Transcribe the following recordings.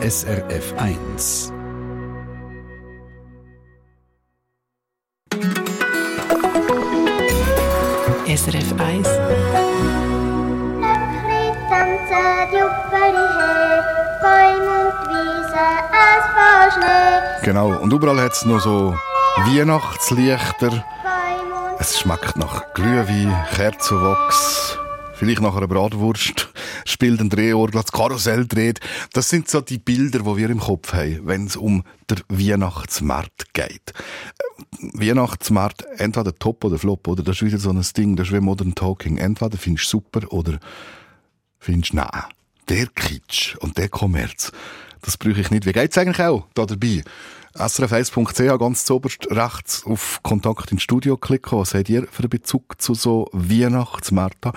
SRF 1. SRF 1. Genau, und überall hat es noch so Weihnachtslichter. Es schmeckt nach Glühwein, Kerzenwachs, vielleicht nach einer Bratwurst, spielt ein Drehorgel, das Karussell dreht. Das sind so die Bilder, die wir im Kopf haben, wenn es um den Weihnachtsmarkt geht. Äh, Weihnachtsmarkt, entweder top oder flop, oder das ist wieder so ein Ding, das ist wie Modern Talking. Entweder findest du super oder findest du nein. Der Kitsch und der Kommerz, das brauche ich nicht. Wie geht's eigentlich auch da dabei? srf1.ch ganz zuoberst rechts auf Kontakt ins Studio klicken. Was habt ihr für einen Bezug zu so Weihnachtsmärkten?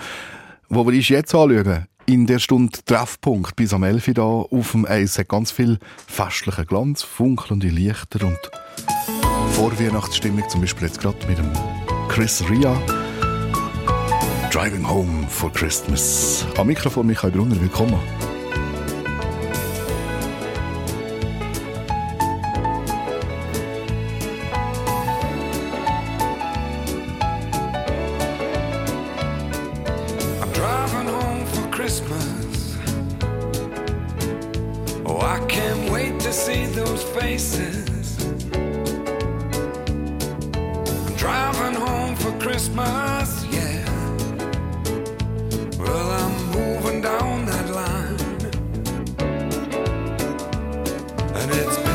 Wo wir uns jetzt anschauen, in der Stunde Treffpunkt bis am 11 Uhr da auf dem Eis hat ganz viel festlichen Glanz, funkelnde Lichter und Vorweihnachtsstimmung, zum Beispiel jetzt gerade mit dem Chris Ria. Driving Home for Christmas. Am Mikrofon Michael Brunner, willkommen. it's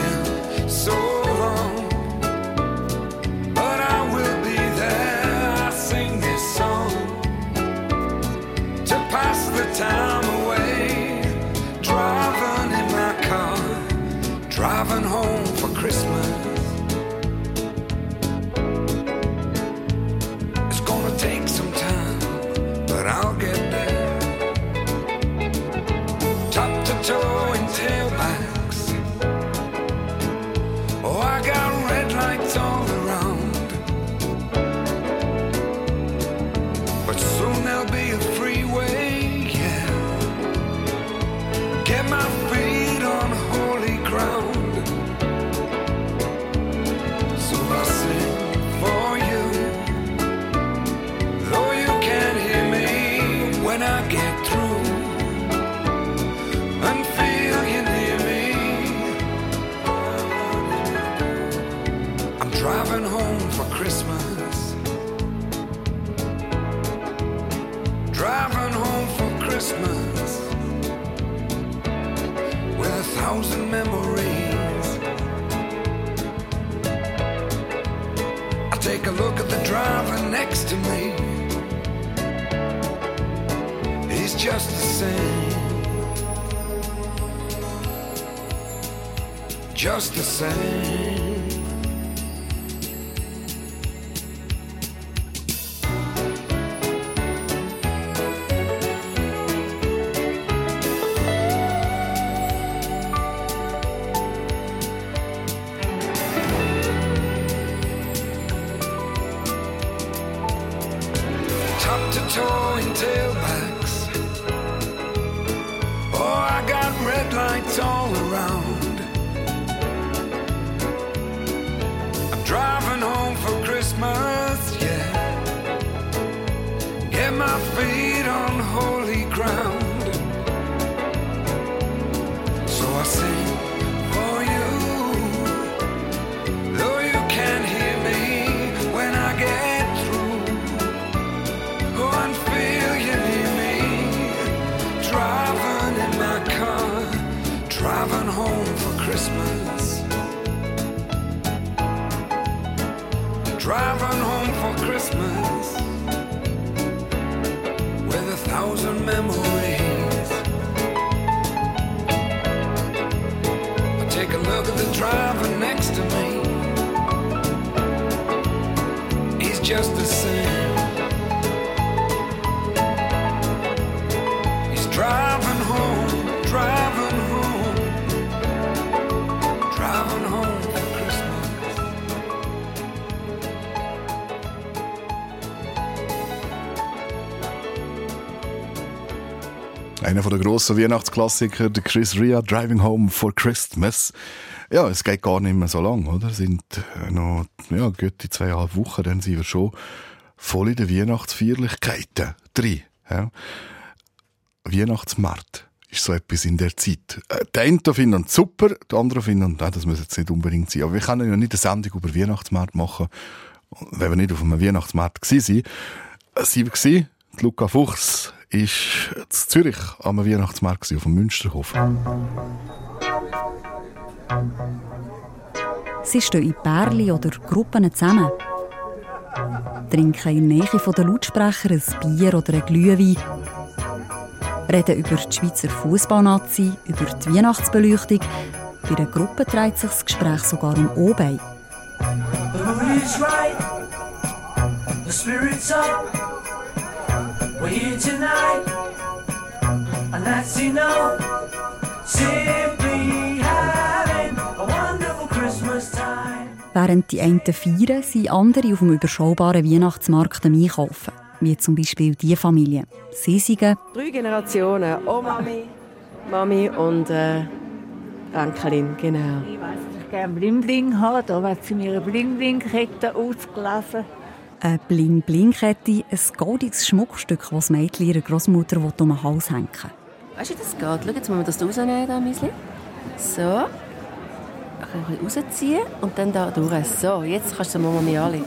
just the same. Top to toe and tailback. driving home for Christmas with a thousand memories. I take a look at the driver next to me, he's just the same. Einer der grossen Weihnachtsklassiker, der Chris Ria, Driving Home for Christmas. Ja, es geht gar nicht mehr so lang, oder? Es sind äh, noch, ja, gute zweieinhalb Wochen, dann sind wir schon voll in den Weihnachtsfeierlichkeiten drin. Ja. Weihnachtsmarkt ist so etwas in der Zeit. Äh, die einen finden es super, die anderen finden, nein, das muss jetzt nicht unbedingt sein. Aber wir können ja nicht eine Sendung über Weihnachtsmarkt machen, wenn wir nicht auf einem Weihnachtsmarkt gewesen sind. Äh, sie war, Luca Fuchs ist in Zürich am Weihnachtsmarkt auf dem Münsterhof. Sie stehen in Pärchen oder Gruppen zusammen. Trinken in Nähe der Lautsprecher ein Bier oder ein Glühwein. Reden über die Schweizer Fußballnazi, über die Weihnachtsbeleuchtung. Bei einer Gruppe dreht sich das Gespräch sogar um Obei. The mood is right. The spirit's up. We're here tonight. And that's enough. Simply having a wonderful Christmas time. Während die einen feiern, sind andere auf dem überschaubaren Weihnachtsmarkt am Einkaufen. Wie zum Beispiel diese Familie. Sie sind drei Generationen. Oma, Mami und äh, Enkelin, genau. Ich weiß, dass ich gerne Bling-Bling habe. Da wird sie mir eine Bling-Bling-Kette ausgelesen. Eine Bling-Bling-Kette, ein goldiges Schmuckstück, das das Mädchen ihrer Großmutter um den Hals hängen Weißt du, wie das geht? Schau, jetzt müssen wir das rausnehmen, da. So. Ein bisschen rausziehen und dann da durch. So, jetzt kannst du Mama mir anlegen.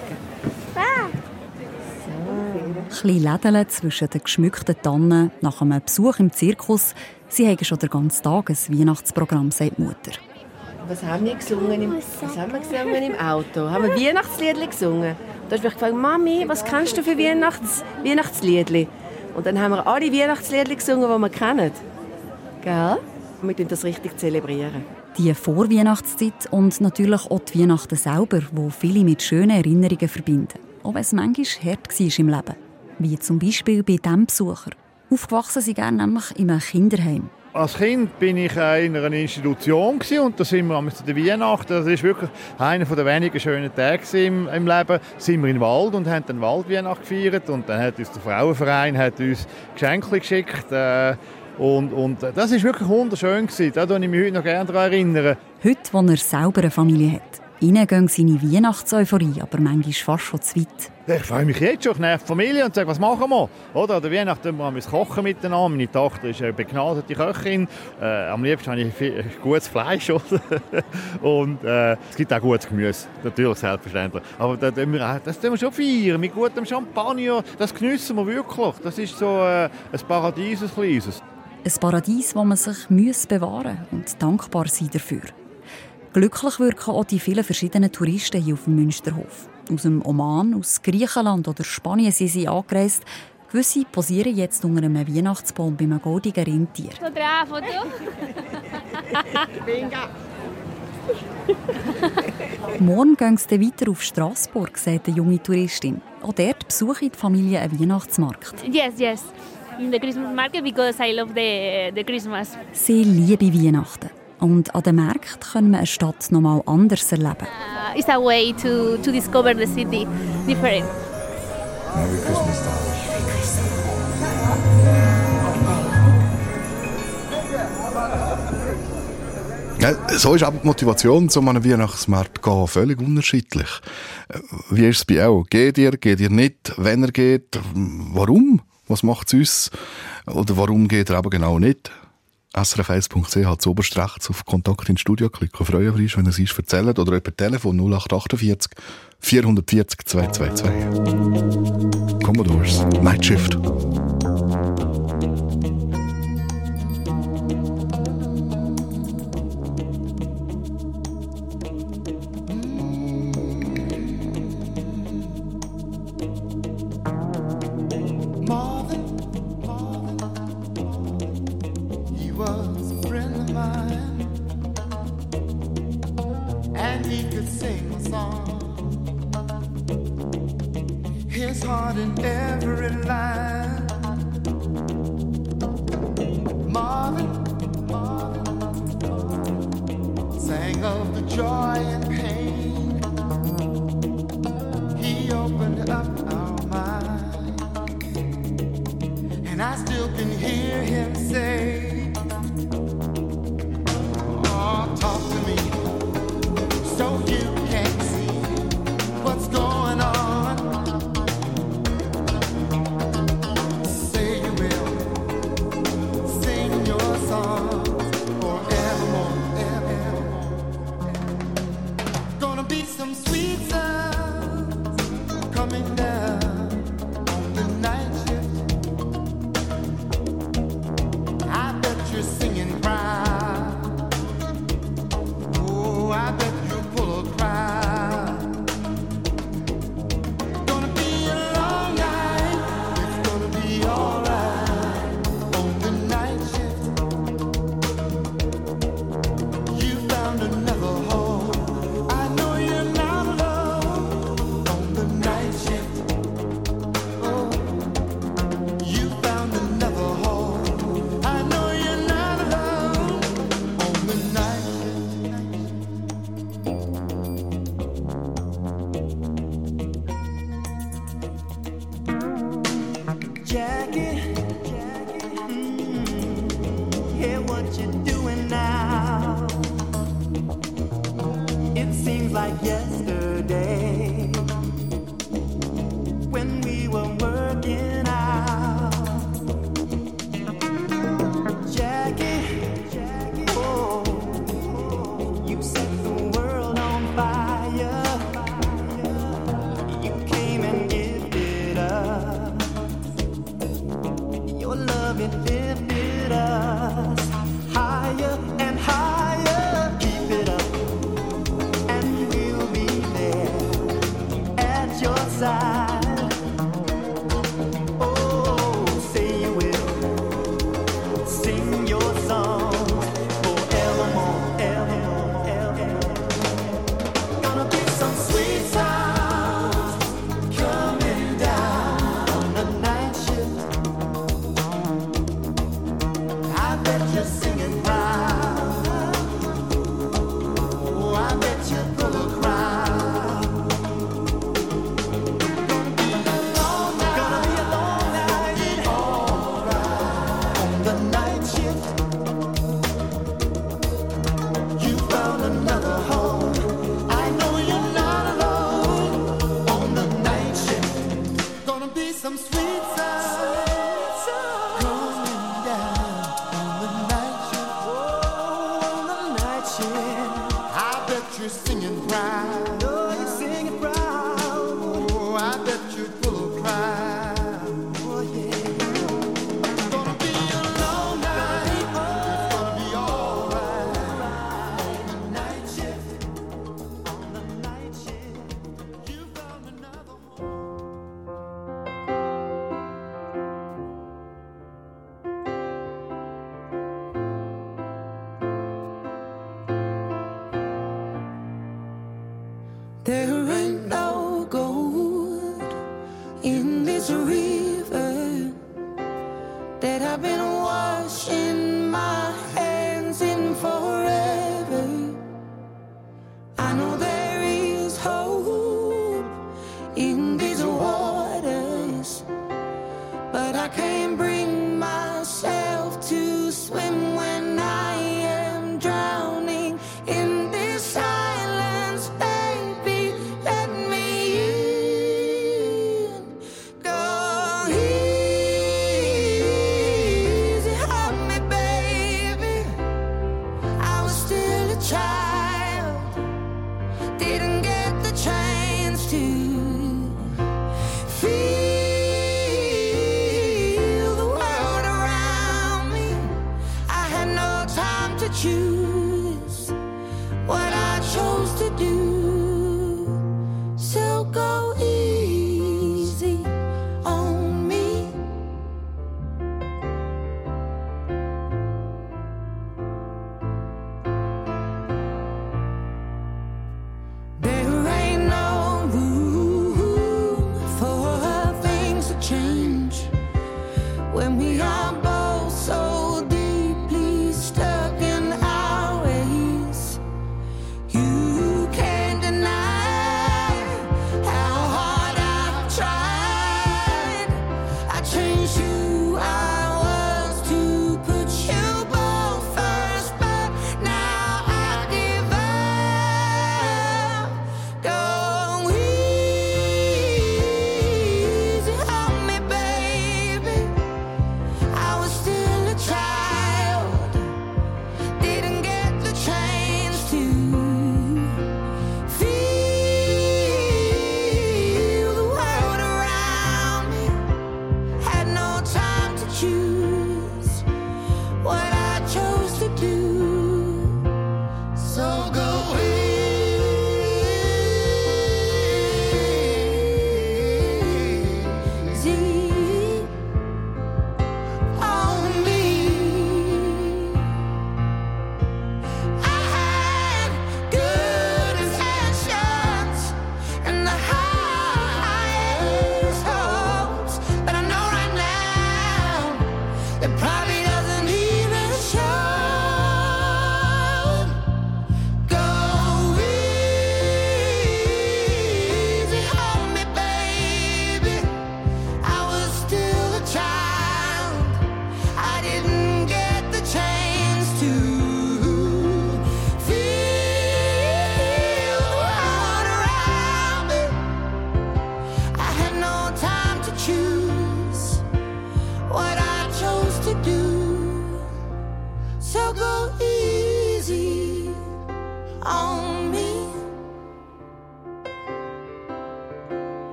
So. Ein Lädeln zwischen den geschmückten Tannen nach einem Besuch im Zirkus. Sie haben schon den ganzen Tag ein Weihnachtsprogramm, sagt die Mutter. Was haben wir gesungen im, was haben wir gesungen im Auto? Haben wir Weihnachtslieder gesungen? Da hast du mich gefragt, Mami, was kennst du für Weihnachts Weihnachtslieder? Und dann haben wir alle Weihnachtslieder gesungen, die wir kennen. Gell? Und wir das richtig zelebrieren. Die Vorweihnachtszeit und natürlich auch die Weihnachten selber, wo viele mit schönen Erinnerungen verbinden. Auch wenn es manchmal hart war im Leben. Wie zum Beispiel bei diesem Besucher. Aufgewachsen sind gerne nämlich in einem Kinderheim. Als Kind bin ich in einer Institution und da sind wir zu der Weihnachten. Das ist wirklich einer der wenigen schönen Tage im, im Leben. Sind wir im Wald und haben den Waldweihnacht gefeiert und dann hat uns der Frauenverein hat uns Geschenke geschickt. Äh, und, und das ist wirklich wunderschön gewesen. Da erinnere ich mich heute noch gerne daran erinnern. Heute, wo er selber eine Familie hat. Ihnen gehen seine Weihnachtseuphorie aber manchmal fast schon zu weit. Ich freue mich jetzt schon, ich nerv die Familie und sage, was machen wir? Oder an der Weihnachten wir wir kochen miteinander. Meine Tochter ist eine begnadete Köchin. Äh, am liebsten habe ich viel, gutes Fleisch. und äh, es gibt auch gutes Gemüse, natürlich, selbstverständlich. Aber das tun wir, das tun wir schon feiern, mit gutem Champagner. Das geniessen wir wirklich. Das ist so äh, ein Paradies, ein kleines. Ein Paradies, das man sich bewahren muss und dankbar sein dafür. Glücklich wirken auch die vielen verschiedenen Touristen hier auf dem Münsterhof. Aus dem Oman, aus Griechenland oder Spanien sind sie angereist. Gewisse posieren jetzt unter einem Weihnachtsbaum bei einem goldigen Rentier. Foto, Morgen gehen sie weiter auf Straßburg, sagt eine junge Touristin. Auch dort besuche die Familie einen Weihnachtsmarkt. Yes, yes. In the Christmas market because I love the, the Christmas. Sie lieben Weihnachten. Und an den Märkten können wir eine Stadt noch mal anders erleben. Uh, it's a way to, to discover the city different. Merry Christmas, Ja, so ist aber die Motivation zu einem Weihnachtsmarkt zu gehen völlig unterschiedlich. Wie ist es bei euch? Geht ihr, geht ihr nicht? Wenn ihr geht, warum? Was macht es uns? Oder warum geht ihr aber genau nicht? srf1.ch hat oberst rechts auf Kontakt ins Studio klicken. Freuen wir uns, wenn ihr es uns erzählt oder über Telefon 0848 440 222. Commodores, Night Shift.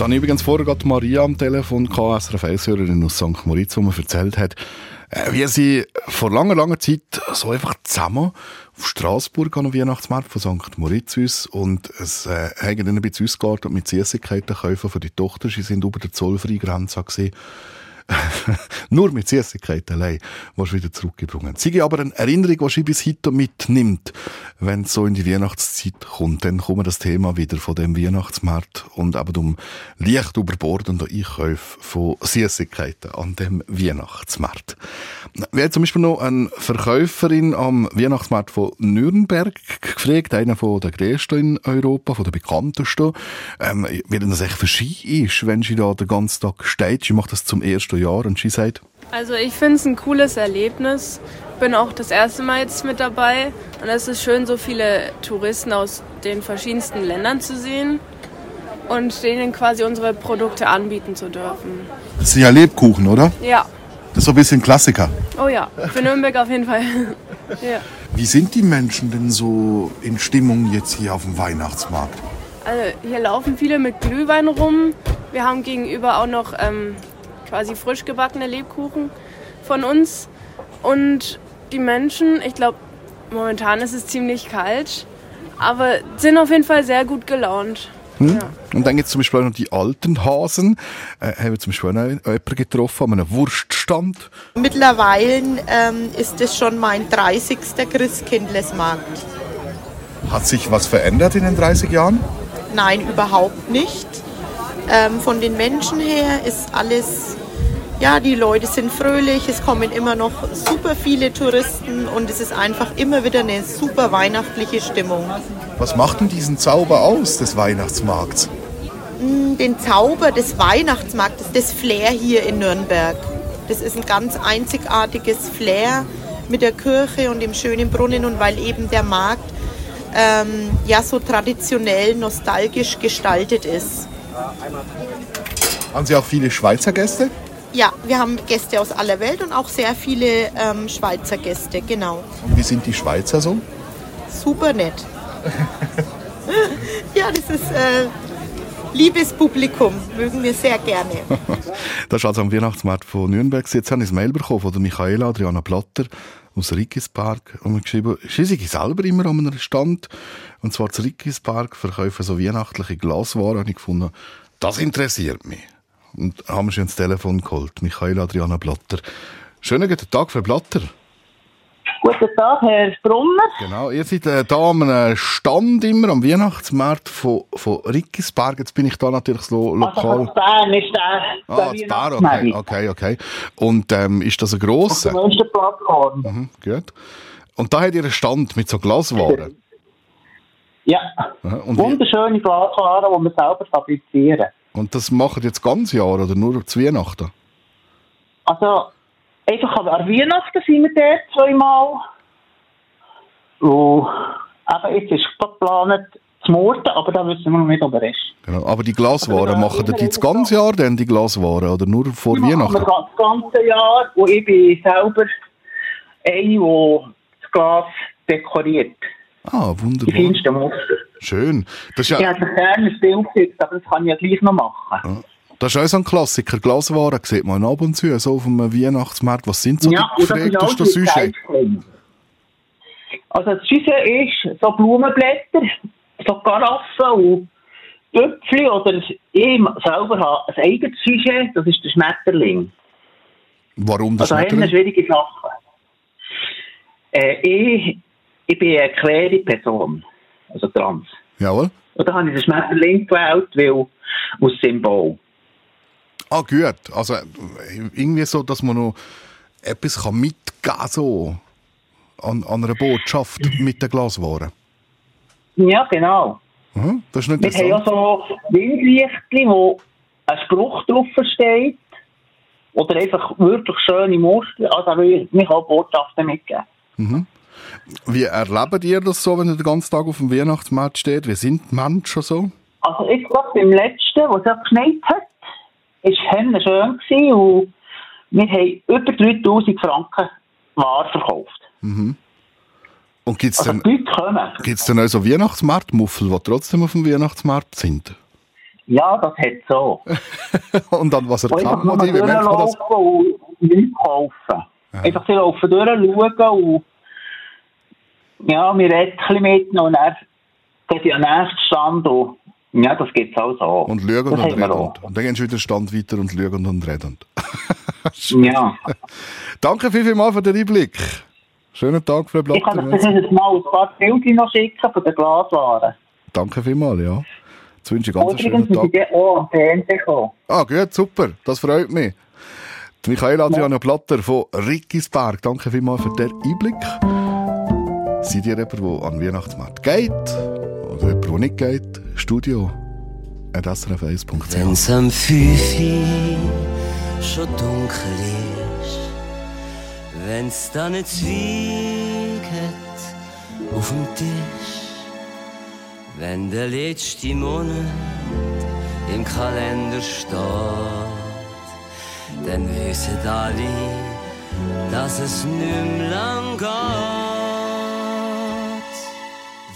Jetzt habe ich übrigens vorher gerade Maria am Telefon gehabt, SRF 1-Hörerin aus St. Moritz, die mir erzählt hat, äh, wie sie vor langer, langer Zeit so einfach zusammen auf Straßburg an den Weihnachtsmarkt von St. Moritz und es äh, haben dann ein bisschen ausgeartet mit Süßigkeiten kaufen für die Tochter. Sie sind über der Zollfreigrenze gesehen. Nur mit Süßigkeiten allein du wieder zurückgebrungen. Sie aber eine Erinnerung, die sie bis heute mitnimmt, wenn es so in die Weihnachtszeit kommt. Dann kommt das Thema wieder von dem Weihnachtsmarkt und aber um leicht überbordende Einkäufe von Süßigkeiten an dem Weihnachtsmarkt. Wir haben zum Beispiel noch eine Verkäuferin am Weihnachtsmarkt von Nürnberg gefragt, einer von der größten in Europa, von der bekanntesten, ähm, wie denn das echt für sie ist, wenn sie da den ganzen Tag steht. Sie macht das zum ersten Jahr und sie sagt, Also ich finde es ein cooles Erlebnis. Bin auch das erste Mal jetzt mit dabei und es ist schön, so viele Touristen aus den verschiedensten Ländern zu sehen und denen quasi unsere Produkte anbieten zu dürfen. das sind ja Lebkuchen, oder? Ja, Das ist so ein bisschen Klassiker. oh ja, für Nürnberg auf jeden Fall. ja. Wie sind die Menschen denn so in Stimmung jetzt hier auf dem Weihnachtsmarkt? Also hier laufen viele mit Glühwein rum. Wir haben gegenüber auch noch ähm, quasi frisch gebackene Lebkuchen von uns. Und die Menschen, ich glaube, momentan ist es ziemlich kalt, aber sind auf jeden Fall sehr gut gelaunt. Hm? Und dann gibt es zum Beispiel auch noch die alten Hasen. Äh, haben wir zum Beispiel auch noch jemanden getroffen an einem Wurststand. Stand? Mittlerweile ähm, ist es schon mein 30. Christkindlesmarkt. Hat sich was verändert in den 30 Jahren? Nein, überhaupt nicht. Ähm, von den Menschen her ist alles, ja, die Leute sind fröhlich, es kommen immer noch super viele Touristen und es ist einfach immer wieder eine super weihnachtliche Stimmung. Was macht denn diesen Zauber aus des Weihnachtsmarkts? Mm, Den Zauber des Weihnachtsmarktes, das Flair hier in Nürnberg. Das ist ein ganz einzigartiges Flair mit der Kirche und dem schönen Brunnen und weil eben der Markt ähm, ja so traditionell, nostalgisch gestaltet ist. Haben Sie auch viele Schweizer Gäste? Ja, wir haben Gäste aus aller Welt und auch sehr viele ähm, Schweizer Gäste, genau. Und wie sind die Schweizer so? Super nett. ja, das ist äh, liebes Publikum, mögen wir sehr gerne. Das ist also am Weihnachtsmarkt von Nürnberg. Jetzt habe ich ein Mail bekommen von der Michaela Adriana Platter aus Rickispark. Und mir geschrieben, sie sei selber immer an einem Stand. Und zwar zu Rickispark verkaufen so weihnachtliche Glaswaren. Und ich gefunden, das interessiert mich. Und haben wir schon ins Telefon geholt. Michaela Adriana Platter. Schönen guten Tag, Frau Platter. Guten Tag, Herr Brunner. Genau, ihr seid äh, da am einem Stand immer am Weihnachtsmarkt von, von Rickispark. Jetzt bin ich da natürlich so Also lokal. von Bern ist der, der Ah, das Bar, okay, okay, okay. Und ähm, ist das ein grosser? Auf der Plattform. Mhm, gut. Und da hat ihr einen Stand mit so Glaswaren. Ja, Aha, wunderschöne Glaswaren, die wir selber fabrizieren. Und das machen jetzt ganz Jahr oder nur zu Weihnachten? Also, einfach an Weihnachten sind wir dort zweimal. Und eben jetzt ist geplant zu Morden, aber da wissen wir noch nicht, ob er ist. Genau. Aber die Glaswaren, machen die das ganze Jahr denn, die Glaswaren? Oder nur vor Die machen wir Weihnachten? das ganze Jahr und ich bin selber eine, die das Glas dekoriert. Ah, Die wunderbar. feinsten Muster. Schön. Das ist Ich ja, hätte gerne ein Bild gesetzt, aber das kann ich ja gleich noch machen. das ist auch so ein Klassiker. Glaswaren sieht man ab und zu, so auf einem Weihnachtsmarkt. Was sind so Ja, die gefragtesten Sujets? Also das Sujet ist so Blumenblätter, so Karaffen und Töpfchen oder ich selber habe ein eigenes Sujet, das ist der Schmetterling. Warum das Also eine Schmetterling? schwierige Sache. Äh, ich, ich bin eine queere Person, also trans. Jawohl. Und da habe ich den Schmetterling gewählt, weil aus Symbol. Ah, gut. Also irgendwie so, dass man noch etwas kann mitgeben kann, so an, an einer Botschaft mit den Glaswaren. Ja, genau. Mhm, das ist nicht Wir haben ja so Windlichtchen, wo ein Spruch drauf steht. Oder einfach wirklich schöne Muster. Also wir wir können Botschaften mitgeben. Mhm. Wie erlebt ihr das so, wenn ihr den ganzen Tag auf dem Weihnachtsmarkt steht? Wie sind die Menschen so? Also ich glaube, beim letzten, wo es ja geschneit hat, war es schön gewesen und wir haben über 3000 Franken Ware verkauft. Mhm. Und gibt es Also denn, gibt's denn auch so Weihnachtsmarktmuffel, die trotzdem auf dem Weihnachtsmarkt sind? Ja, das hat so. Und an was Und einfach erkennt nur man die? Wie merkt man das? und nichts kaufen. Einfach sie laufen durch, schauen und ja, wir reden ein mit und geht sie an den nächsten Stand und ja, das gibt es auch so. Und schauen das und reden. Und dann gehen sie wieder Stand weiter und schauen und reden. Ja. Danke viel, viel mal für den Einblick. Schönen Tag, Frau Ich kann euch Blatter. das jetzt mal ein paar Bilder noch schicken von den Glaswaren. Danke vielmals, ja. Jetzt wünsche ich ganz einen Übrigens schönen sind Tag. die auch am Fernsehen gekommen. Ah, gut, super. Das freut mich. Die Michaela Adriana Platter von Rickisberg. Danke vielmals für den Einblick. Seid ihr jemand, der an Weihnachtsmarkt geht? Oder jemand, der nicht geht? Studio at srf1.ch Wenn's am Fünfi schon dunkel ist, wenn's da nicht Zwieg hat auf dem Tisch, wenn der letzte Monat im Kalender steht, dann wissen alle, dass es nicht lang geht.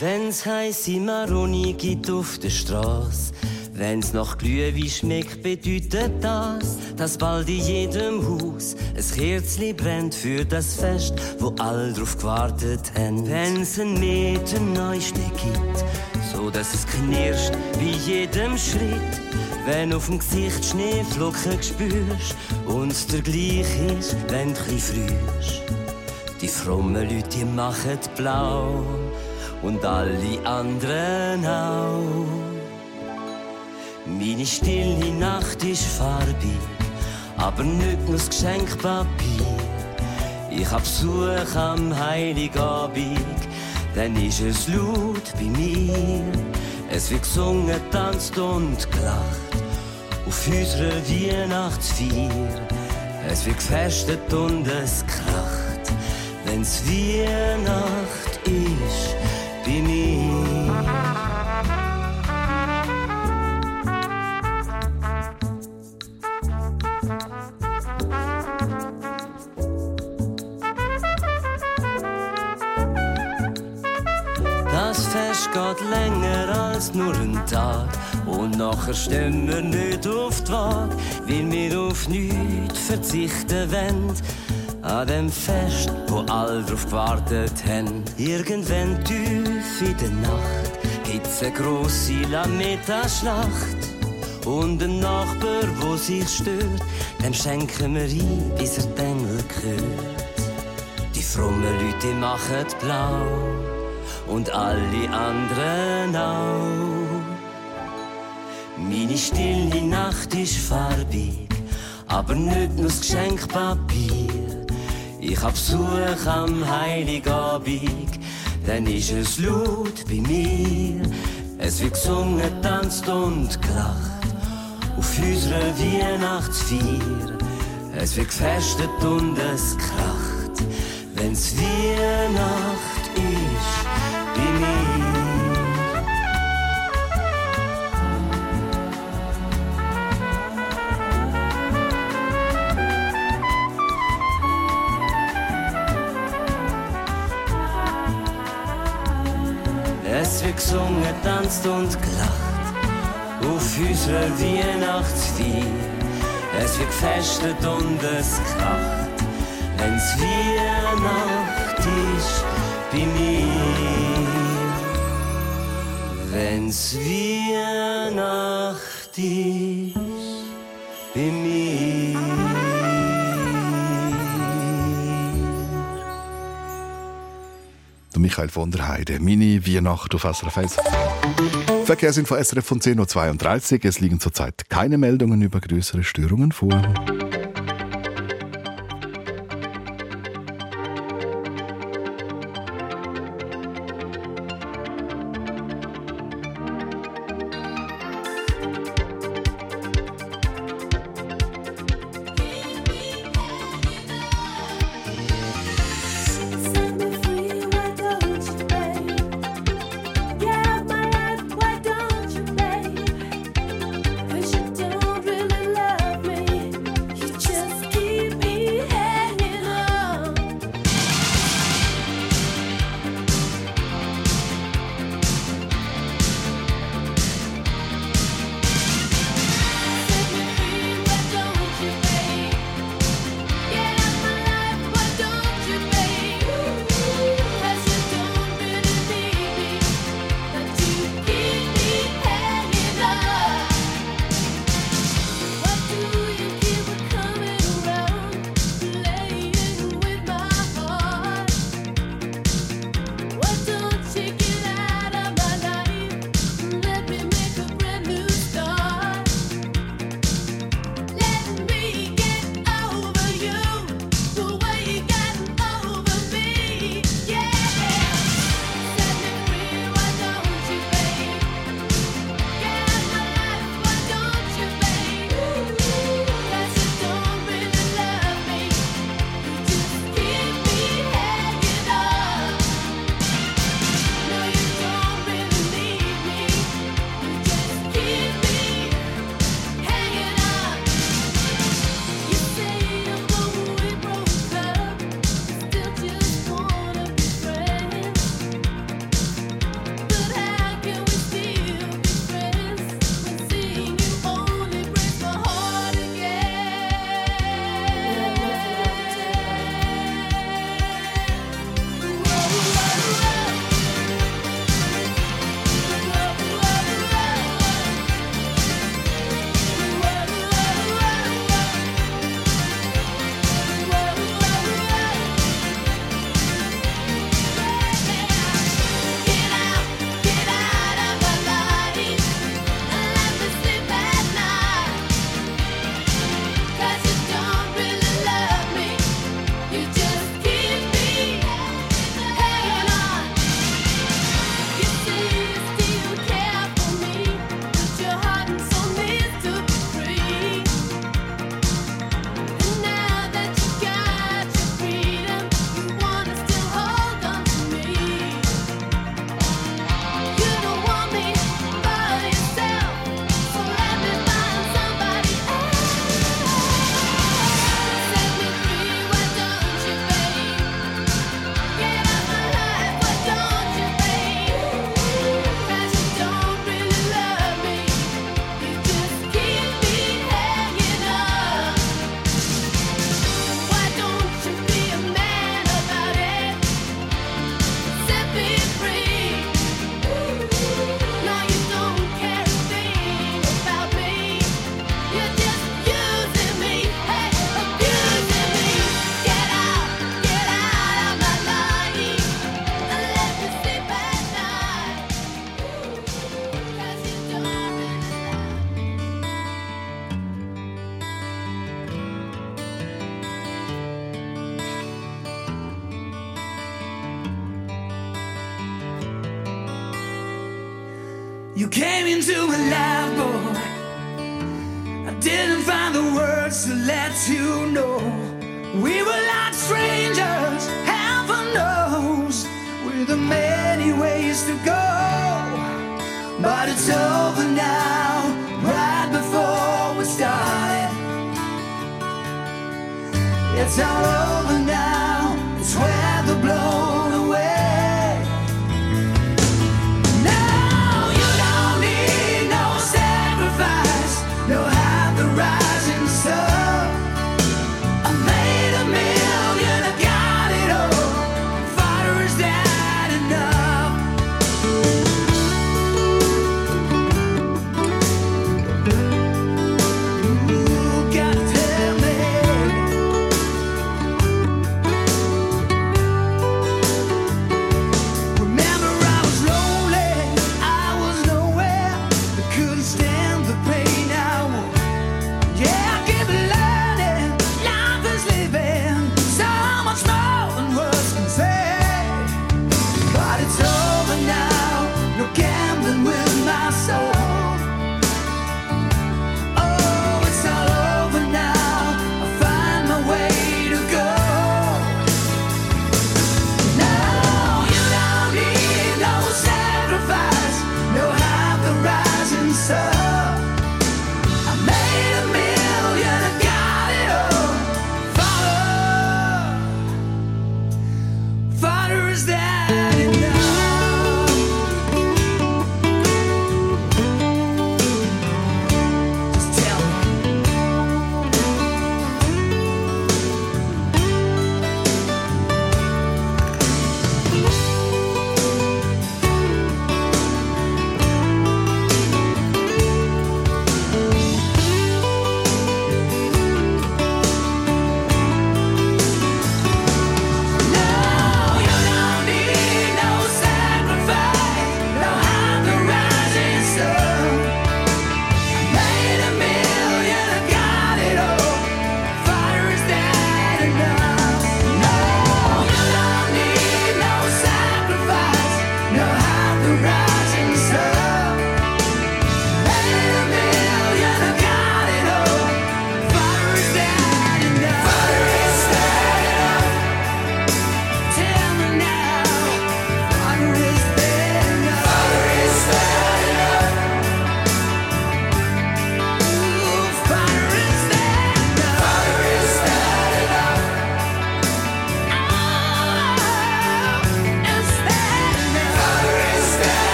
Wenn's heisse Maroni gibt auf der Straße, wenn's nach Glühwein schmeckt, bedeutet das, dass bald in jedem Haus ein Kerzli brennt für das Fest, wo all drauf gewartet haben. Wenn's ein Meter Neuste gibt, so dass es knirscht wie jedem Schritt, Wenn auf dem Gesicht Schneeflocken spürst und der gleich ist, wenn du frühst. Die frommen Leute, machen blau und alle anderen auch. Meine stille Nacht ist farbig, aber nicht nur das Geschenkpapier. Ich hab Besuch am Heiligabend, dann ist es laut bei mir. Es wird gesungen, tanzt und gelacht auf unserer Weihnachtsfeier. Es wird gefestet und es kracht, wenn's Weihnacht ist bei mir. Das Fest geht länger als nur ein Tag. Und nachher stehen wir nicht auf die Waage, weil wir auf nichts verzichten wollen. An dem Fest, wo alle drauf gewartet haben. Irgendwann tief in der Nacht gibt's eine grosse Lametta-Schlacht. Und ein Nachbar, wo sich stört, dem schenken wir ein, bis er Engel gehört. Die frommen Leute machen blau und alle anderen auch. Meine stille Nacht ist farbig, aber nicht nur das Geschenkpapier. Ich hab Besuch am Heiligabend, dann ist es laut bei mir. Es wird gesungen, tanzt und gelacht auf unserer Weihnachtsfeier. Es wird gefestet und es kracht, wenn's Weihnacht Es wird gesungen, tanzt und gelacht auf unserer Weihnachtsfeier. Es wird gefestet und es kracht, wenn's Weihnacht ist bei mir. Wenn's Weihnacht ist Michael von der Heide, Mini Weihnacht auf SRF 1. Verkehrsinfo SRF von 10.32 Uhr. Es liegen zurzeit keine Meldungen über größere Störungen vor.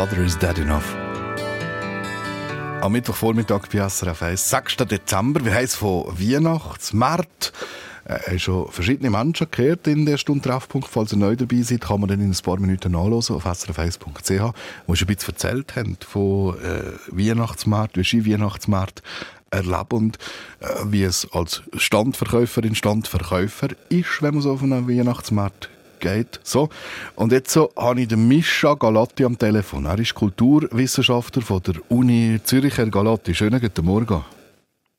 Father is Dead Enough. Am Mittwochvormittag bei SRF 1, 6. Dezember. Wir haben es von Weihnachtsmarkt. Äh, schon verschiedene Menschen gehört in der Stunde Treffpunkt. Falls ihr neu dabei seid, kann man dann in ein paar Minuten nachlesen auf srf1.ch, wo sie ein bisschen erzählt haben von äh, Weihnachtsmarkt, wie sie Weihnachtsmarkt erleben und äh, wie es als Standverkäuferin, Standverkäufer ist, wenn man so auf einen Weihnachtsmarkt geht. So. Und jetzt so habe ich den Mischa Galatti am Telefon. Er ist Kulturwissenschaftler von der Uni Zürich. Herr Galatti, schönen guten Morgen.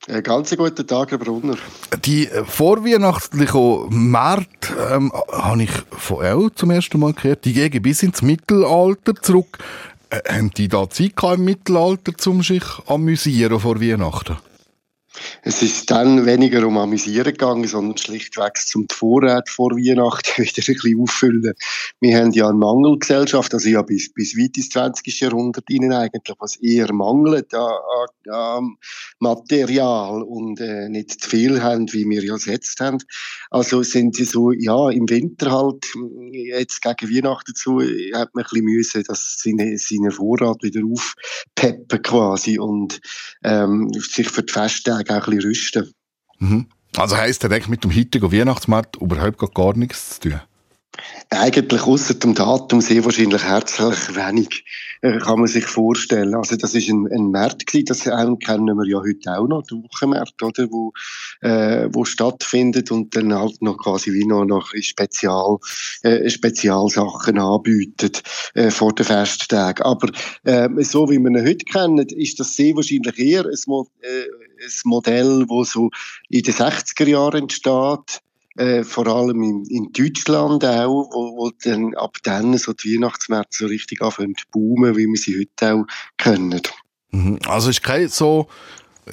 Einen ganz guten Tag, Herr Brunner. Die äh, vorweihnachtlichen Märkte ähm, habe ich von euch zum ersten Mal gehört. Die gehen bis ins Mittelalter zurück. Äh, haben die da Zeit im Mittelalter, um sich amüsieren vor Weihnachten? Es ist dann weniger um Amüsieren gegangen, sondern schlichtweg zum Vorrat vor Weihnachten wieder ein bisschen auffüllen. Wir haben ja eine Mangelgesellschaft, also ja bis, bis weit ins 20. Jahrhundert hinein eigentlich, was eher mangelt an, an, an Material und äh, nicht zu viel haben, wie wir ja jetzt haben. Also sind sie so, ja, im Winter halt, jetzt gegen Weihnachten zu, hat man ein bisschen müssen, dass seine, seine Vorrat wieder aufpeppen quasi und ähm, sich für die Festtage auch ein bisschen rüsten. Mhm. Also heisst, eigentlich mit dem heutigen Weihnachtsmarkt überhaupt gar, gar nichts zu tun? Eigentlich außer dem Datum sehr wahrscheinlich herzlich wenig, äh, kann man sich vorstellen. Also das ist ein, ein Markt gewesen, das kennen wir ja heute auch noch, der Wochenmarkt, oder, wo, äh, wo stattfindet und dann halt noch quasi wie noch, noch Spezial, äh, Spezialsachen anbietet äh, vor den Festtagen. Aber äh, so wie wir ihn heute kennen, ist das sehr wahrscheinlich eher ein, äh, ein Modell, das so in den 60er Jahren entsteht, äh, vor allem in, in Deutschland auch, wo, wo dann ab dann so die Weihnachtsmärkte so richtig anfangen zu boomen, wie wir sie heute auch kennen. Mhm. Also ist kein so,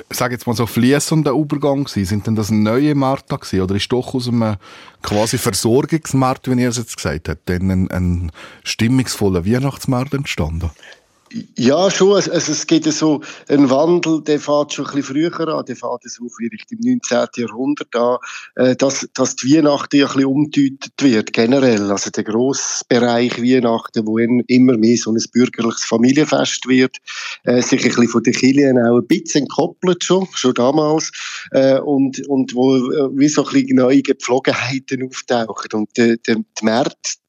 sage jetzt mal so fließender Übergang gewesen. Sind denn das neue Märkte gewesen? Oder ist doch aus einem quasi Versorgungsmarkt, wie ihr es jetzt gesagt habt, dann ein, ein stimmungsvoller Weihnachtsmarkt entstanden? Ja, schon. Also, es gibt so einen Wandel, der fährt schon ein bisschen früher an. Der fährt so vielleicht im 19. Jahrhundert an, äh, dass, dass die Weihnachten ein bisschen umgedeutet wird, generell. Also der grosse Bereich Weihnachten, wo immer mehr so ein bürgerliches Familienfest wird, äh, sich ein bisschen von den Kirchen auch ein bisschen entkoppelt schon, schon damals, äh, und, und wo wie so ein bisschen neue Gepflogenheiten auftauchen. Und der, der, der März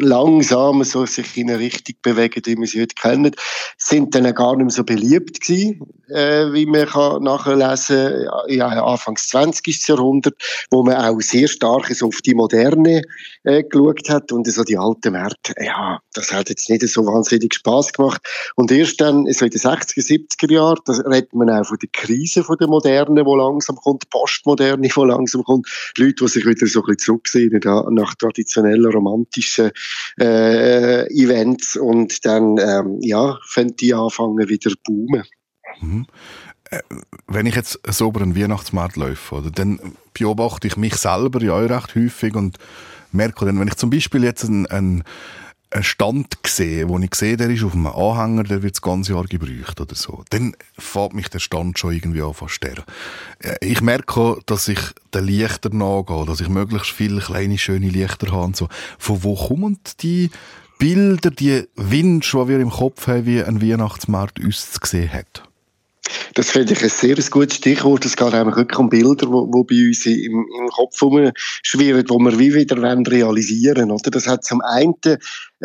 langsam so sich in eine Richtung bewegen, wie wir sie heute kennen, sind dann gar nicht mehr so beliebt gewesen, äh, wie man kann nachlesen kann, ja, Anfangs 20. Jahrhundert, wo man auch sehr stark so auf die Moderne äh, geschaut hat und so die alten Märkte, ja, das hat jetzt nicht so wahnsinnig Spaß gemacht. Und erst dann, so in den 60er, 70er Jahren, da redet man auch von der Krise von der Moderne, die langsam kommt, Postmoderne, die langsam kommt, Leute, die sich wieder so ein bisschen zurücksehen nach traditionellen romantischen äh, Events und dann ähm, ja, fängt die anfangen wieder boomen. Mhm. Äh, wenn ich jetzt so über einen Weihnachtsmarkt laufe, oder, dann beobachte ich mich selber ja auch recht häufig und merke dann, wenn ich zum Beispiel jetzt einen, einen, Stand sehe, wo ich sehe, der ist auf einem Anhänger, der wird das ganze Jahr gebraucht oder so, dann fällt mich der Stand schon irgendwie an fast sterben. Ich merke auch, dass ich den Lichter nachgehe, dass ich möglichst viele kleine, schöne Lichter habe und so. Von wo kommen die Bilder, die Wünsche, die wir im Kopf haben, wie ein Weihnachtsmarkt uns zu sehen hat? Das finde ich ein sehr gutes Stichwort. Es geht einfach wirklich um Bilder, die bei uns im, im Kopf schwirren, die wir wie wieder realisieren wollen. Das hat zum einen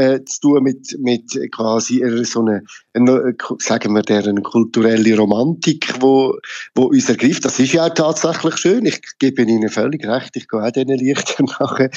äh, zu tun mit, mit quasi so eine, eine, sagen wir, deren kulturelle Romantik, wo, wo uns ergreift. Das ist ja auch tatsächlich schön. Ich gebe Ihnen völlig recht. Ich gehe auch diesen Lichtern nachher.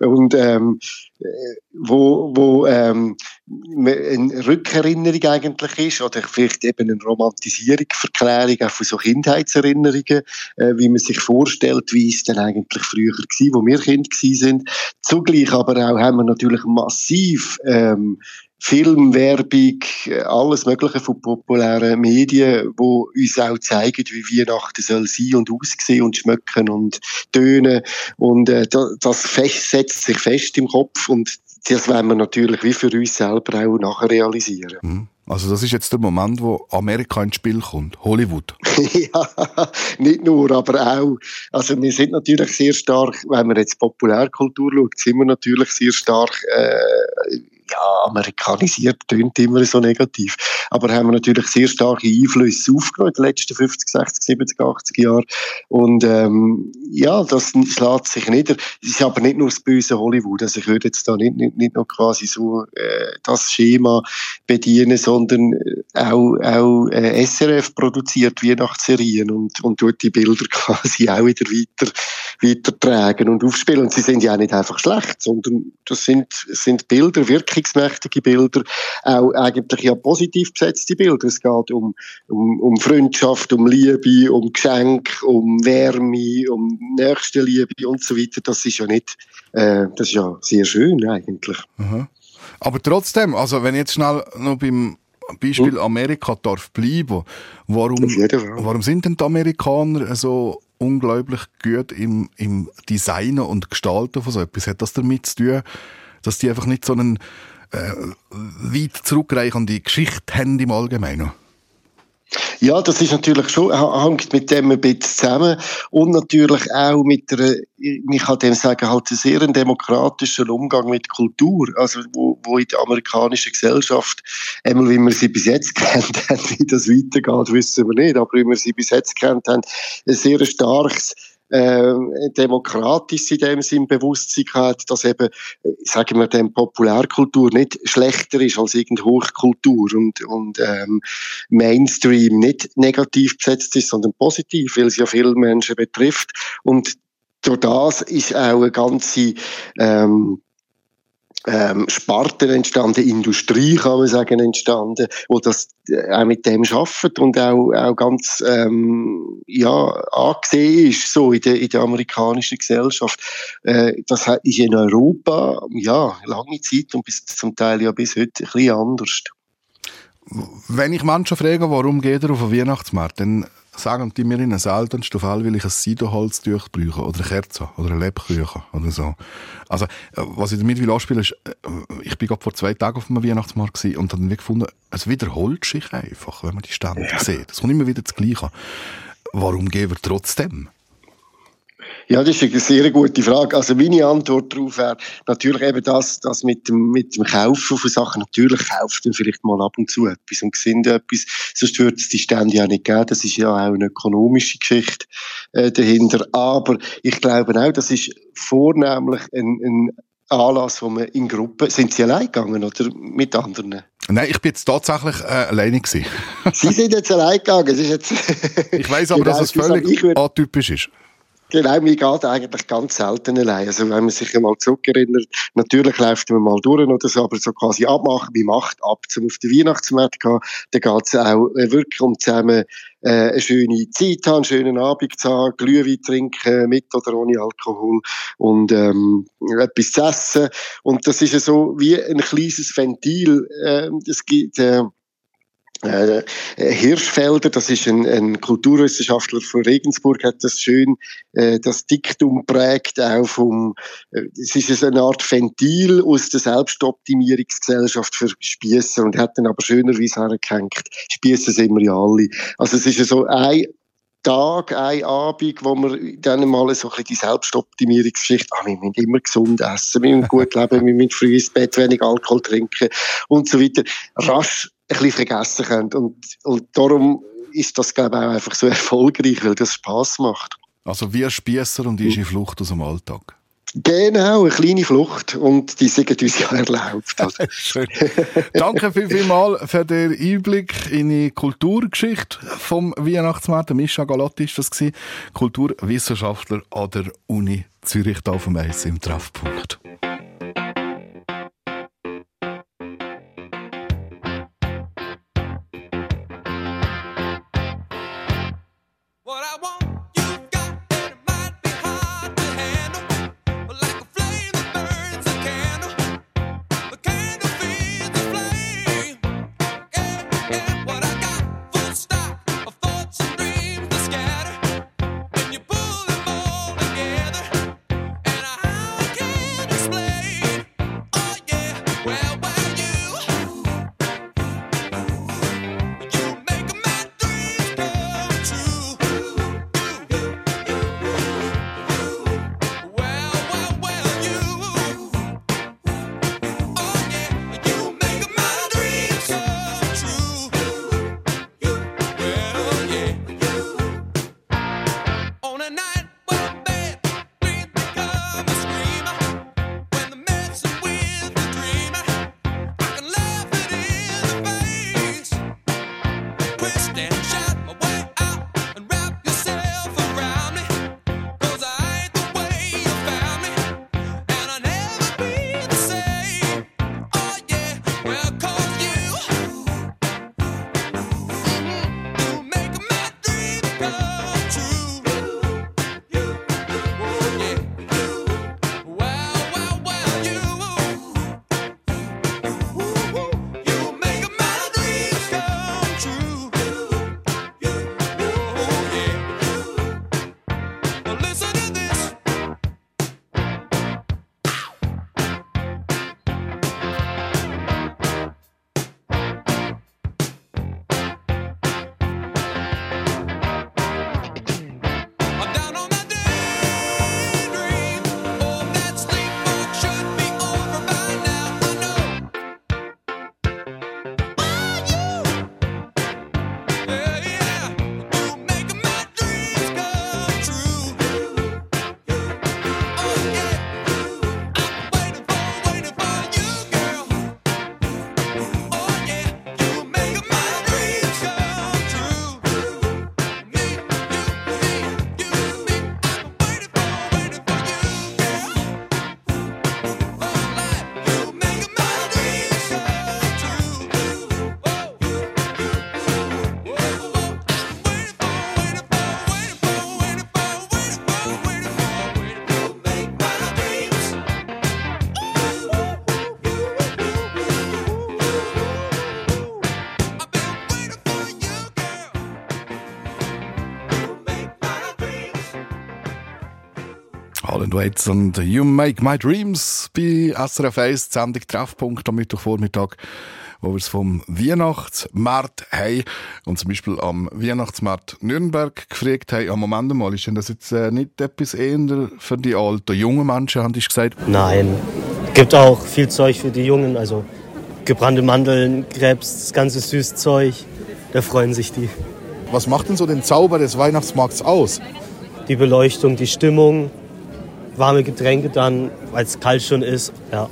Und, ähm, äh, wo, wo ähm, eine Rückerinnerung eigentlich ist oder vielleicht eben eine Romantisierung, Verklärung auch von so Kindheitserinnerungen, äh, wie man sich vorstellt, wie es dann eigentlich früher war, wo wir Kind sind. Zugleich aber auch haben wir natürlich massiv ähm, Film, Werbung, alles Mögliche von populären Medien, wo uns auch zeigen, wie Weihnachten soll sein und aussehen und schmecken und tönen. Und äh, das fest, setzt sich fest im Kopf und das wollen wir natürlich wie für uns selber auch nachher realisieren. Mhm. Also das ist jetzt der Moment, wo Amerika ins Spiel kommt, Hollywood. ja, nicht nur, aber auch. Also wir sind natürlich sehr stark, wenn man jetzt Populärkultur schaut, sind wir natürlich sehr stark äh, ja, amerikanisiert tönt immer so negativ. Aber haben wir natürlich sehr starke Einflüsse aufgenommen in den letzten 50, 60, 70, 80 Jahren. Und ähm, ja, das schlägt sich nieder. Es ist aber nicht nur das böse Hollywood. Also ich würde jetzt da nicht, nicht, nicht noch quasi so äh, das Schema bedienen, sondern auch, auch äh, SRF produziert Weihnachtsserien und, und tut die Bilder quasi auch wieder weiter, weitertragen und aufspielen. Und sie sind ja auch nicht einfach schlecht, sondern das sind, sind Bilder, wirkungsmächtige Bilder, auch eigentlich ja positiv besetzte Bilder. Es geht um, um, um Freundschaft, um Liebe, um Geschenk, um Wärme, um Nächstenliebe und so weiter. Das ist ja nicht, äh, das ist ja sehr schön eigentlich. Mhm. Aber trotzdem, also wenn ich jetzt schnell noch beim Beispiel Amerika darf bleiben, warum, warum sind denn die Amerikaner so unglaublich gut im, im Designen und Gestalten von so etwas? Hat das damit zu tun, dass die einfach nicht so einen äh, weit zurückreichende Geschichte haben im Allgemeinen? Ja, das ist natürlich schon, hängt mit dem ein bisschen zusammen. Und natürlich auch mit der, ich kann dem sagen, halt einen sehr demokratischen Umgang mit Kultur, also wo, wo in der amerikanischen Gesellschaft, einmal wie wir sie bis jetzt kennt haben, wie das weitergeht, wissen wir nicht, aber wie wir sie bis jetzt kennt haben, ein sehr starkes äh, demokratisch in dem Sinn Bewusstsein hat, dass eben, äh, sagen wir, dem Populärkultur nicht schlechter ist als irgendeine Hochkultur und, und ähm, Mainstream nicht negativ besetzt ist, sondern positiv, weil es ja viele Menschen betrifft. Und durch das ist auch eine ganze ähm, ähm, Sparten entstanden, Industrie kann man sagen entstanden, wo das äh, auch mit dem schafft und auch, auch ganz ähm, ja angesehen ist so in der, in der amerikanischen Gesellschaft. Äh, das ist in Europa ja lange Zeit und bis zum Teil ja bis heute ein bisschen anders. Wenn ich Menschen frage, warum geht er auf den Weihnachtsmarkt, dann sagen die mir in einem seltensten Fall, weil ich ein Seidenholztuch brauche oder eine Kerze oder ein Lebkuchen oder so. Also, äh, was ich damit will anspielen ist, äh, ich bin gerade vor zwei Tagen auf einem Weihnachtsmarkt gewesen und habe dann gefunden, es wiederholt sich einfach, wenn man die Stände sieht. Es kommt immer wieder das Gleiche. Warum gehen wir trotzdem? Ja, das ist eine sehr gute Frage. Also meine Antwort darauf wäre natürlich eben das, das mit dem, mit dem Kaufen von Sachen. Natürlich kauft man vielleicht mal ab und zu etwas und sind etwas, sonst würde es die Stände ja nicht geben. Das ist ja auch eine ökonomische Geschichte äh, dahinter. Aber ich glaube auch, das ist vornehmlich ein, ein Anlass, wo man in Gruppen, sind Sie allein gegangen oder mit anderen? Nein, ich bin jetzt tatsächlich äh, alleine gewesen. Sie sind jetzt allein gegangen. Es ist jetzt Ich weiß aber, dass es Genau, völlig atypisch ist. Genau, mir geht eigentlich ganz selten allein. Also wenn man sich einmal zurückerinnert, natürlich läuft man mal durch oder so, aber so quasi abmachen, wie macht ab, zum auf den Weihnachtsmarkt gehen, dann geht es auch äh, wirklich um zusammen äh, eine schöne Zeit haben, einen schönen Abend zu haben, Glühwein trinken, mit oder ohne Alkohol und ähm, etwas zu essen. Und das ist ja so wie ein kleines Ventil. Ähm, es gibt... Äh, äh, Hirschfelder, das ist ein, ein Kulturwissenschaftler von Regensburg, hat das schön, äh, das Diktum prägt auch vom, äh, es ist eine Art Ventil aus der Selbstoptimierungsgesellschaft für Spießer und hat dann aber schönerweise hergehängt, Spießer sind wir ja alle. Also es ist so ein Tag, ein Abend, wo wir dann mal so ein bisschen die Selbstoptimierungsgeschichte, ah, wir müssen immer gesund essen, wir müssen gut leben, wir müssen früh ins Bett, wenig Alkohol trinken und so weiter, rasch ein bisschen vergessen können. Und, und darum ist das, glaube ich, auch einfach so erfolgreich, weil das Spass macht. Also wie ein Spiesser und ist in Flucht aus dem Alltag. Genau, eine kleine Flucht und die sind uns ja erlaubt. Schön. Danke viel, viel mal für den Einblick in die Kulturgeschichte vom Weihnachtsmarkt. Mischa Galotti ist das gewesen, Kulturwissenschaftler an der Uni Zürich, da auf dem Eis im Treffpunkt. Waits und You Make My Dreams bei SRF 1, die Sendung Treffpunkt am Mittwochvormittag, wo wir es vom Weihnachtsmarkt haben und zum Beispiel am Weihnachtsmarkt Nürnberg gefragt haben, ja, Moment mal, ist denn das jetzt äh, nicht etwas eher für die alten, jungen Menschen, haben die gesagt? Nein, gibt auch viel Zeug für die Jungen, also gebrannte Mandeln, Krebs, das ganze Süßzeug, da freuen sich die. Was macht denn so den Zauber des Weihnachtsmarkts aus? Die Beleuchtung, die Stimmung, warme Getränke dann, weil es kalt schon ist, ja.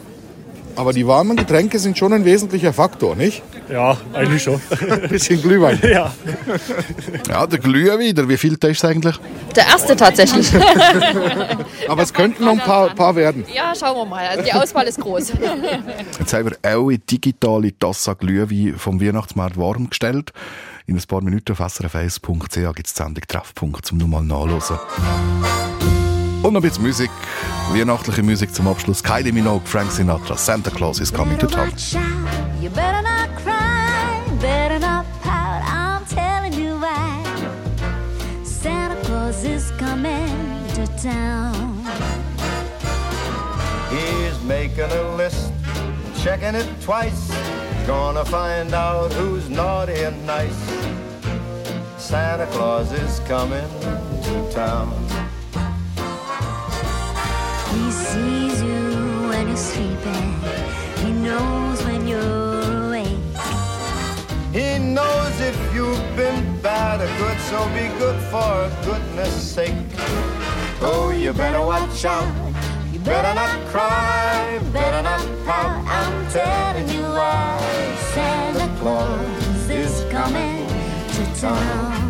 Aber die warmen Getränke sind schon ein wesentlicher Faktor, nicht? Ja, eigentlich schon. Ein bisschen Glühwein. ja. Ja, der Glühwein, wie viel ist eigentlich? Der erste tatsächlich. Aber es könnten noch ein paar, paar werden. ja, schauen wir mal. Also die Auswahl ist groß. Jetzt haben wir alle digitale Tasse Glühwein vom Weihnachtsmarkt warm gestellt. In ein paar Minuten auf srf1.ch gibt es die Sendung Treffpunkt, zum nochmal nachlesen. Und noch ein bisschen Musik, weihnachtliche Musik zum Abschluss. Kylie Minogue, Frank Sinatra, Santa Claus is coming to town. You better not cry, better not pout. I'm telling you why. Santa Claus is coming to town. He's making a list, checking it twice. Gonna find out who's naughty and nice. Santa Claus is coming to town. He sees you when you're sleeping. He knows when you're awake. He knows if you've been bad or good, so be good for goodness sake. Oh, you better watch out. You better not cry, better not pout. I'm telling you why. Santa Claus is coming to town.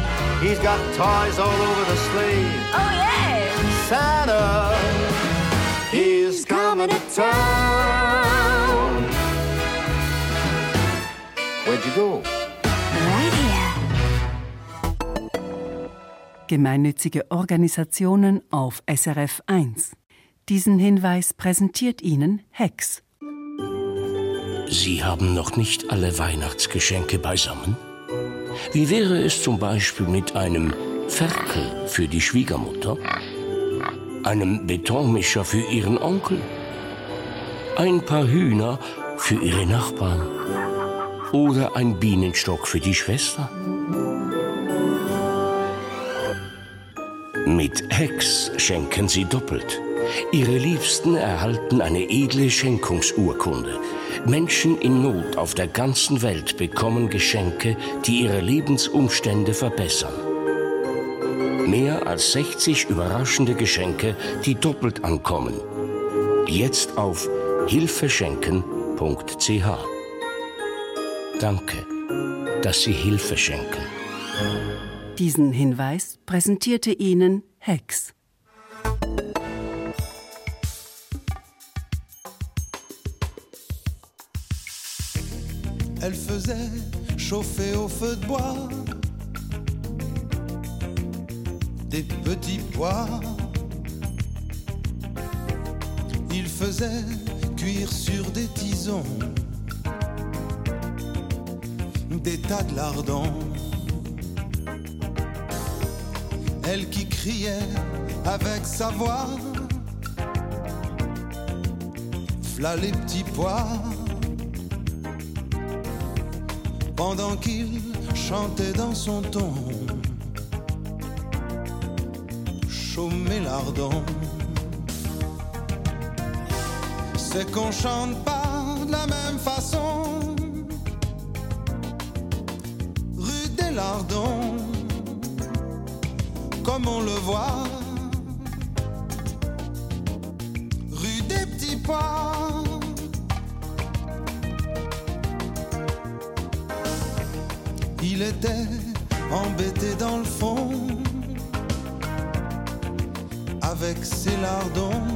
He's got toys all over the sleigh. Oh yeah. Santa is coming to town. Where'd you go? Right here. Gemeinnützige Organisationen auf SRF 1. Diesen Hinweis präsentiert Ihnen Hex. Sie haben noch nicht alle Weihnachtsgeschenke beisammen? Wie wäre es zum Beispiel mit einem Ferkel für die Schwiegermutter? Einem Betonmischer für Ihren Onkel? Ein paar Hühner für Ihre Nachbarn? Oder ein Bienenstock für die Schwester? Mit Hex schenken Sie doppelt. Ihre Liebsten erhalten eine edle Schenkungsurkunde. Menschen in Not auf der ganzen Welt bekommen Geschenke, die ihre Lebensumstände verbessern. Mehr als 60 überraschende Geschenke, die doppelt ankommen. Jetzt auf hilfeschenken.ch. Danke, dass Sie Hilfe schenken. Diesen Hinweis präsentierte Ihnen Hex. Elle faisait chauffer au feu de bois des petits pois. Il faisait cuire sur des tisons des tas de lardons. Elle qui criait avec sa voix, v'là les petits pois pendant qu'il chantait dans son ton chômé lardon. C'est qu'on chante pas de la même façon, rue des lardons, comme on le voit, rue des petits Pois. Il était embêté dans le fond avec ses lardons.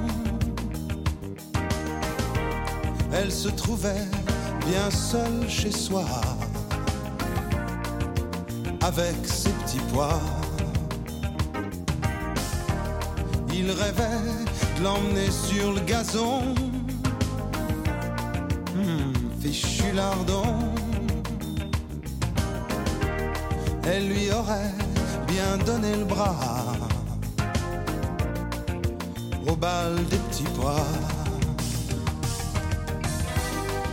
Elle se trouvait bien seule chez soi avec ses petits pois. Il rêvait de l'emmener sur le gazon. Hmm, fichu lardon. Elle lui aurait bien donné le bras au bal des petits pois.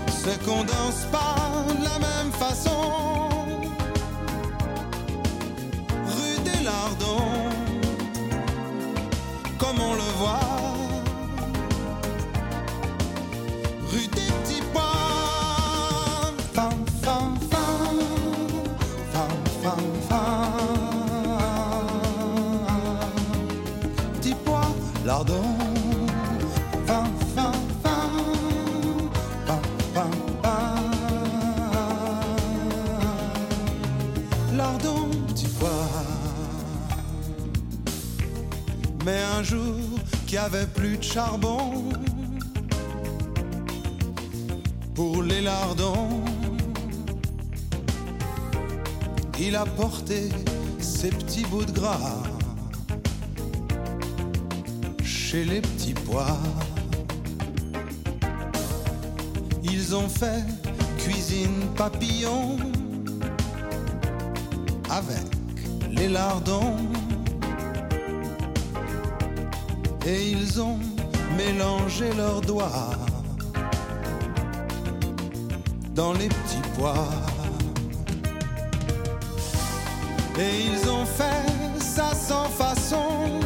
C'est qu'on danse pas de la même façon. Lardons, petits pois. Mais un jour qu'il n'y avait plus de charbon pour les lardons, il a porté ses petits bouts de gras chez les petits pois. Ils ont fait cuisine papillon avec les lardons. Et ils ont mélangé leurs doigts dans les petits pois. Et ils ont fait ça sans façon.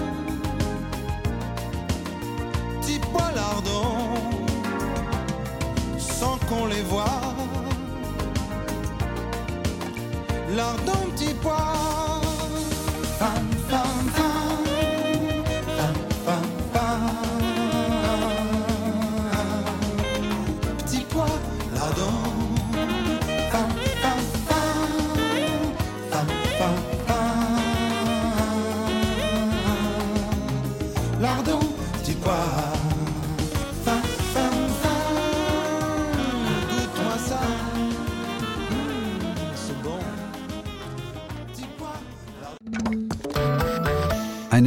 Petits pois lardons, sans qu'on les voie. Lardons, petit pois